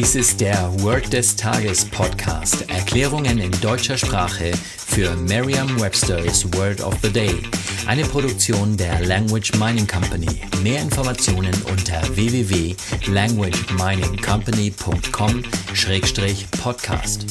Dies ist der Word des Tages Podcast. Erklärungen in deutscher Sprache für Merriam-Webster's Word of the Day. Eine Produktion der Language Mining Company. Mehr Informationen unter www.languageminingcompany.com-podcast.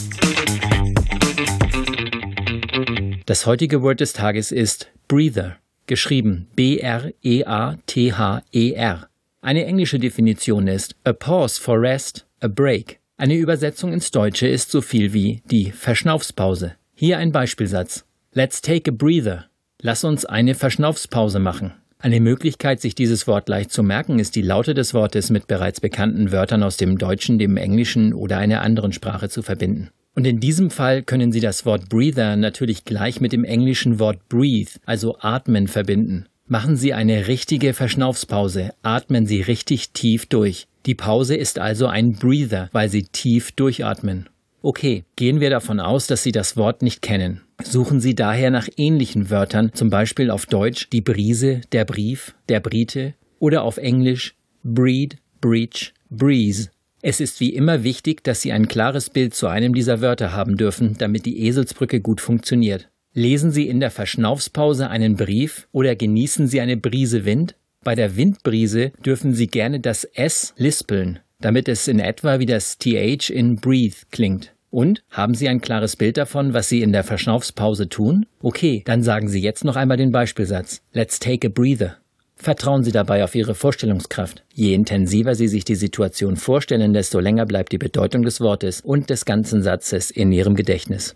Das heutige Wort des Tages ist Breather, geschrieben B-R-E-A-T-H-E-R. -E Eine englische Definition ist a pause for rest, a break. Eine Übersetzung ins Deutsche ist so viel wie die Verschnaufspause. Hier ein Beispielsatz. Let's take a breather. Lass uns eine Verschnaufspause machen. Eine Möglichkeit, sich dieses Wort leicht zu merken, ist die Laute des Wortes mit bereits bekannten Wörtern aus dem Deutschen, dem Englischen oder einer anderen Sprache zu verbinden. Und in diesem Fall können Sie das Wort breather natürlich gleich mit dem englischen Wort breathe, also atmen, verbinden. Machen Sie eine richtige Verschnaufspause, atmen Sie richtig tief durch. Die Pause ist also ein Breather, weil Sie tief durchatmen. Okay, gehen wir davon aus, dass Sie das Wort nicht kennen. Suchen Sie daher nach ähnlichen Wörtern, zum Beispiel auf Deutsch die Brise, der Brief, der Brite oder auf Englisch Breed, Breach, Breeze. Es ist wie immer wichtig, dass Sie ein klares Bild zu einem dieser Wörter haben dürfen, damit die Eselsbrücke gut funktioniert. Lesen Sie in der Verschnaufspause einen Brief oder genießen Sie eine Brise Wind? Bei der Windbrise dürfen Sie gerne das S lispeln, damit es in etwa wie das TH in breathe klingt. Und haben Sie ein klares Bild davon, was Sie in der Verschnaufspause tun? Okay, dann sagen Sie jetzt noch einmal den Beispielsatz. Let's take a breather. Vertrauen Sie dabei auf Ihre Vorstellungskraft. Je intensiver Sie sich die Situation vorstellen, desto länger bleibt die Bedeutung des Wortes und des ganzen Satzes in Ihrem Gedächtnis.